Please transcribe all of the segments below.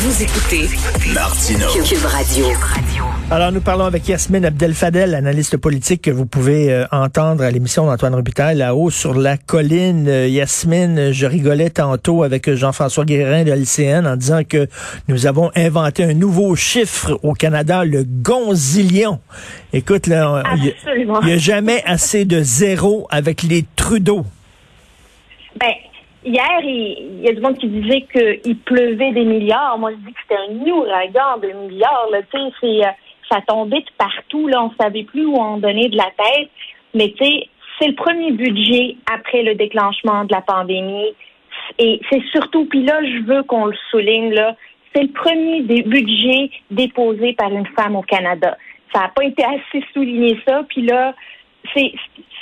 Vous écoutez Martineau. Cube Radio. Alors, nous parlons avec Yasmine Abdel-Fadel, analyste politique que vous pouvez euh, entendre à l'émission d'Antoine Robitaille, là-haut sur la colline. Euh, Yasmine, je rigolais tantôt avec Jean-François Guérin de LCN en disant que nous avons inventé un nouveau chiffre au Canada, le gonzillion. Écoute, là, il y a- Absolument. il n'y a jamais assez de zéro avec les Trudeau. Ben, hier, il, y a du monde qui disait qu'il pleuvait des milliards. Moi, je dis que c'était un ouragan de milliards. Là. Euh, ça tombait de partout. Là. On savait plus où en donner de la tête. Mais tu sais, c'est le premier budget après le déclenchement de la pandémie. Et c'est surtout, puis là, je veux qu'on le souligne, là, c'est le premier budget déposé par une femme au Canada. Ça n'a pas été assez souligné ça, puis là, c'est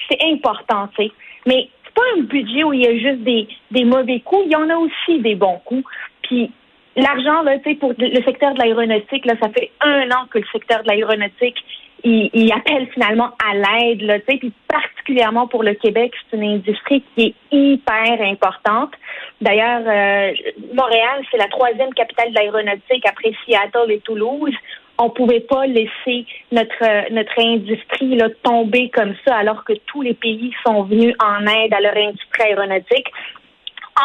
c'est important, tu sais. Mais pas un budget où il y a juste des, des mauvais coups, il y en a aussi des bons coups. Puis l'argent, là, tu sais, pour le secteur de l'aéronautique, là, ça fait un an que le secteur de l'aéronautique il, appelle finalement à l'aide, là, tu sais, puis particulièrement pour le Québec, c'est une industrie qui est hyper importante. D'ailleurs, euh, Montréal, c'est la troisième capitale de l'aéronautique après Seattle et Toulouse. On pouvait pas laisser notre euh, notre industrie là, tomber comme ça, alors que tous les pays sont venus en aide à leur industrie aéronautique.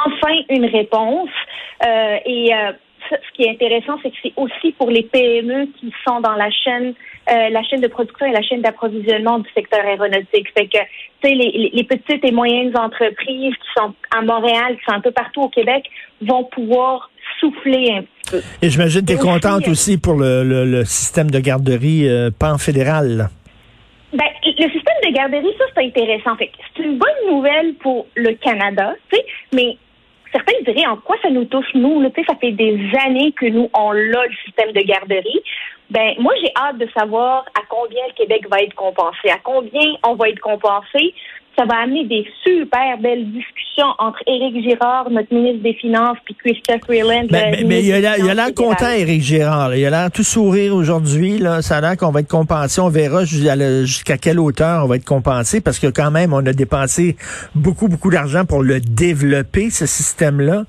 Enfin, une réponse. Euh, et euh, ce qui est intéressant, c'est que c'est aussi pour les PME qui sont dans la chaîne, euh, la chaîne de production et la chaîne d'approvisionnement du secteur aéronautique. Fait que, tu sais, les- les petites et moyennes entreprises qui sont à Montréal, qui sont un peu partout au Québec, vont pouvoir souffler un petit peu. Et j'imagine que tu es aussi, contente euh, aussi pour le, le- le système de garderie euh, pan-fédéral. Ben, le système de garderie, ça, c'est intéressant. Fait c'est une bonne nouvelle pour le Canada, mais certains diraient en quoi ça nous touche, nous, là, ça fait des années que nous, on l'a, le système de garderie. Ben, moi, j'ai hâte de savoir à combien le Québec va être compensé, à combien on va être compensé. Ça va amener des super belles discussions entre Éric Girard, notre ministre des Finances, puis Christophe Freeland. Ben, le ben, mais il a l'air content. Éric Gérard. là. Il a l'air tout sourire aujourd'hui. Là. Ça a l'air qu'on va être compensé. On verra jusqu'à le- jusqu'à quelle hauteur on va être compensé parce que quand même, on a dépensé beaucoup, beaucoup d'argent pour le développer, ce système-là.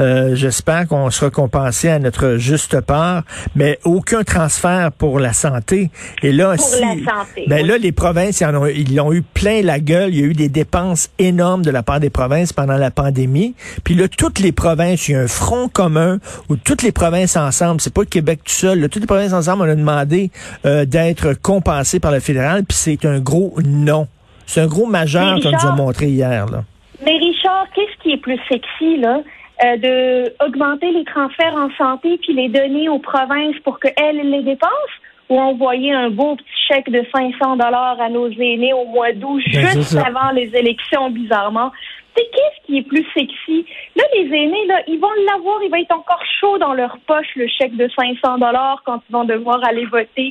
Euh, J'espère qu'on sera compensé à notre juste part, mais aucun transfert pour la santé. Et là, Pour si, la santé, ben oui. là, les provinces, ils en ont, ils ont eu plein la gueule. Il y a eu des dépenses énormes de la part des provinces pendant la pandémie. Puis là, toutes les provinces, il y a un front commun où toutes les provinces ensemble, c'est pas le Québec tout seul, là, toutes les provinces ensemble, on a demandé euh, d'être compensées par le fédéral, puis c'est un gros non. C'est un gros majeur qu'on nous a montré hier. Là. Mais Richard, qu'est-ce qui est plus sexy, là? Euh, de augmenter les transferts en santé puis les donner aux provinces pour qu'elles les dépensent? Ou envoyer un beau petit chèque de 500 dollars à nos aînés au mois d'août Ben, juste avant les élections bizarrement c'est qu'est-ce qui est plus sexy? Là les aînés là ils vont l'avoir il va être encore chaud dans leur poche le chèque de 500 dollars quand ils vont devoir aller voter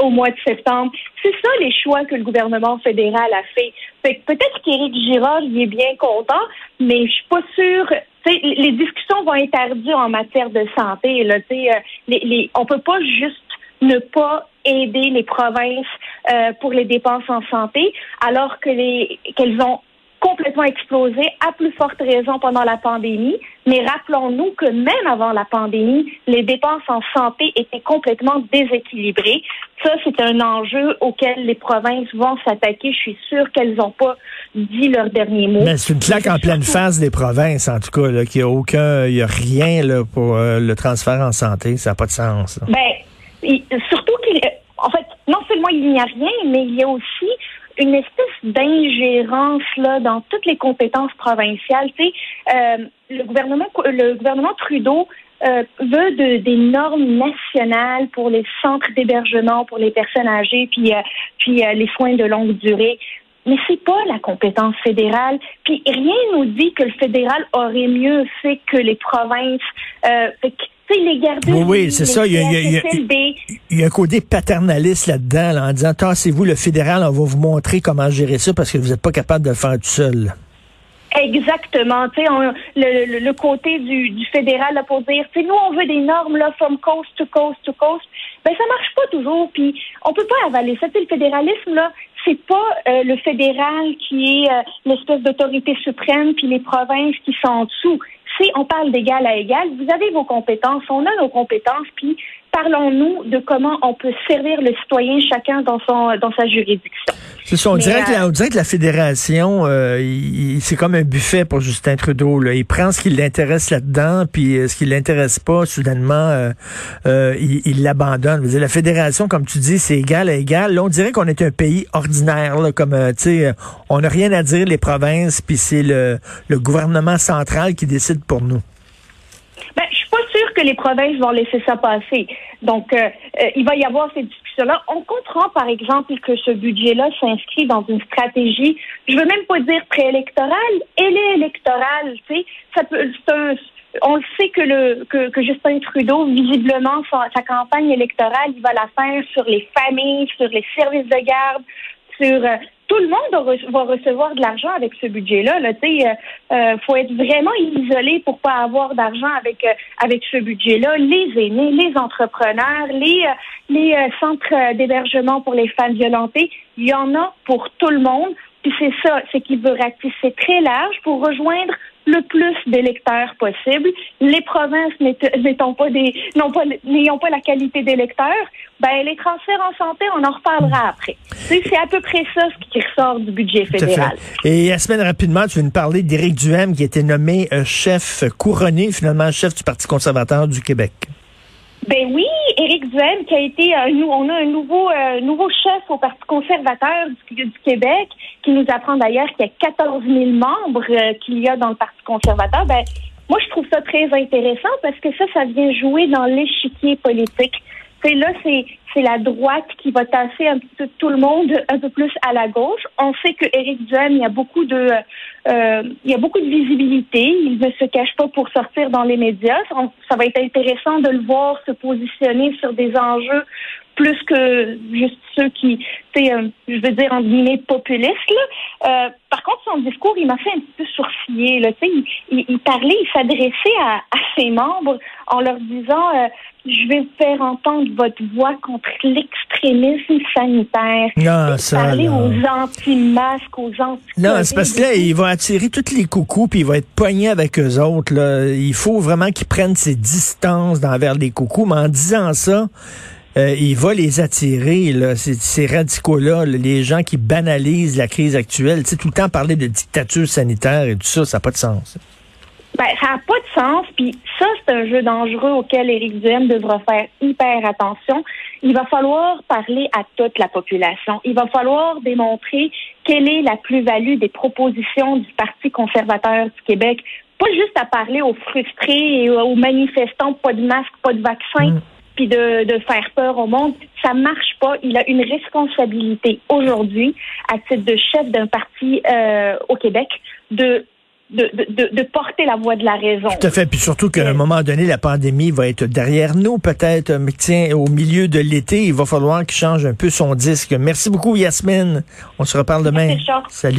au mois de septembre. C'est ça les choix que le gouvernement fédéral a fait. Fait que peut-être qu'Éric Girard il est bien content, mais je suis pas sûre. Les discussions vont être ardues en matière de santé. Là, tu sais, euh, les, les, on peut pas juste ne pas aider les provinces euh, pour les dépenses en santé, alors que les qu'elles ont complètement explosé, à plus forte raison pendant la pandémie. Mais rappelons-nous que même avant la pandémie, les dépenses en santé étaient complètement déséquilibrées. Ça, c'est un enjeu auquel les provinces vont s'attaquer. Je suis sûre qu'elles n'ont pas dit leur dernier mot. Mais c'est une claque en pleine face des provinces, en tout cas, là, qu'il n'y a aucun, il y a rien là, pour euh, le transfert en santé. Ça n'a pas de sens. là. Ben, surtout qu'il, en fait, non seulement il n'y a rien, mais il y a aussi une espèce d'ingérence là dans toutes les compétences provinciales. Tu sais, euh, le gouvernement, le gouvernement Trudeau euh, veut de, des normes nationales pour les centres d'hébergement pour les personnes âgées, puis euh, puis les soins de longue durée. Mais c'est pas la compétence fédérale. Puis rien nous dit que le fédéral aurait mieux fait que les provinces. Tu sais, les Oui, oui, c'est ça, il y a- il y a- il y a- CHSLD, Il y a un côté paternaliste là-dedans, là, en disant tassez-vous le fédéral, on va vous montrer comment gérer ça parce que vous n'êtes pas capable de le faire tout seul. Exactement. Tu sais, le, le, côté du, du fédéral là, pour dire, tu sais, nous, on veut des normes là, from coast to coast to coast. Ben, ça marche pas toujours. Puis, on peut pas avaler ça. Tu le fédéralisme, là, c'est pas euh, le fédéral qui est euh, l'espèce d'autorité suprême, puis les provinces qui sont en dessous. Si on parle d'égal à égal, vous avez vos compétences, on a nos compétences, puis parlons-nous de comment on peut servir le citoyen chacun dans son dans sa juridiction. C'est ça, on, dirait que la, euh, on dirait que la fédération, euh, c'est comme un buffet pour Justin Trudeau. Là. Il prend ce qui l'intéresse là-dedans, puis euh, ce qui l'intéresse pas, soudainement, il l'abandonne. La fédération, comme tu dis, c'est égal à égal. Là, on dirait qu'on est un pays ordinaire, là, comme, tu sais, on n'a rien à dire les provinces, puis c'est le, le gouvernement central qui décide pour nous que les provinces vont laisser ça passer. Donc, euh, euh, il va y avoir ces discussions-là. On comprend, par exemple, que ce budget-là s'inscrit dans une stratégie, je veux même pas dire préélectorale, elle est électorale. Tu sais, ça peut, on le sait que Justin Trudeau, visiblement, sa, sa, campagne électorale, il va la faire sur les familles, sur les services de garde, sur euh, tout le monde va recevoir de l'argent avec ce budget-là. Là, il euh, euh, faut être vraiment isolé pour pas avoir d'argent avec euh, avec ce budget-là. Les aînés, les entrepreneurs, les les centres d'hébergement pour les femmes violentées, il y en a pour tout le monde. Puis c'est ça, c'est qu'il veut ratisser très large pour rejoindre le plus d'électeurs possible. Les provinces n'étant pas des, pas, n'ayant pas la qualité d'électeurs, ben, les transferts en santé, on en reparlera après. C'est, à peu près ça ce qui ressort du budget fédéral. Et la semaine rapidement, tu veux nous parler d'Éric Duhem qui a été nommé euh, chef couronné, finalement chef du Parti conservateur du Québec. Ben oui, Éric Duhem qui a été euh, nous on a un nouveau euh, nouveau chef au Parti conservateur du, Québec qui nous apprend d'ailleurs qu'il y a 14 000 membres euh, qu'il y a dans le Parti conservateur. Ben moi je trouve ça très intéressant parce que ça ça vient jouer dans l'échiquier politique. Là c'est la droite qui va tasser un peu tout le monde un peu plus à la gauche. On sait que Éric Duhem, il y a beaucoup de euh, il y a beaucoup de visibilité. Il ne se cache pas pour sortir dans les médias. Ça va être intéressant de le voir se positionner sur des enjeux plus que juste ceux qui, tu euh, je veux dire, en guillemets, populistes. Là. Euh, par contre, son discours, il m'a fait un petit peu sourciller. Là. Il, il, il parlait, il s'adressait à, à, ses membres en leur disant euh, Je vais faire entendre votre voix contre l'extrémisme sanitaire. Non, ça, parler aux anti-masques, aux anti Non, c'est parce que là, il va attirer tous les coucous, puis il va être poigné avec eux autres. Là. Il faut vraiment qu'il prenne ses distances envers les coucous. Mais en disant ça, euh, il va les attirer, là, ces, radicaux-là, les gens qui banalisent la crise actuelle. Tu sais, tout le temps parler de dictature sanitaire et tout ça, ça n'a pas de sens. Ben, ça n'a pas de sens. Puis ça, c'est un jeu dangereux auquel Éric Duhem devra faire hyper attention. Il va falloir parler à toute la population. Il va falloir démontrer quelle est la plus-value des propositions du Parti conservateur du Québec. Pas juste à parler aux frustrés et aux manifestants, pas de masque, pas de vaccin. Mm puis de, de faire peur au monde. Ça marche pas. Il a une responsabilité aujourd'hui, à titre de chef d'un parti euh, au Québec, de de, de, de, porter la voix de la raison. Tout à fait. Puis surtout qu'à un moment donné, la pandémie va être derrière nous, peut-être. Mais tiens, au milieu de l'été, il va falloir qu'il change un peu son disque. Merci beaucoup, Yasmine. On se reparle demain. Salut.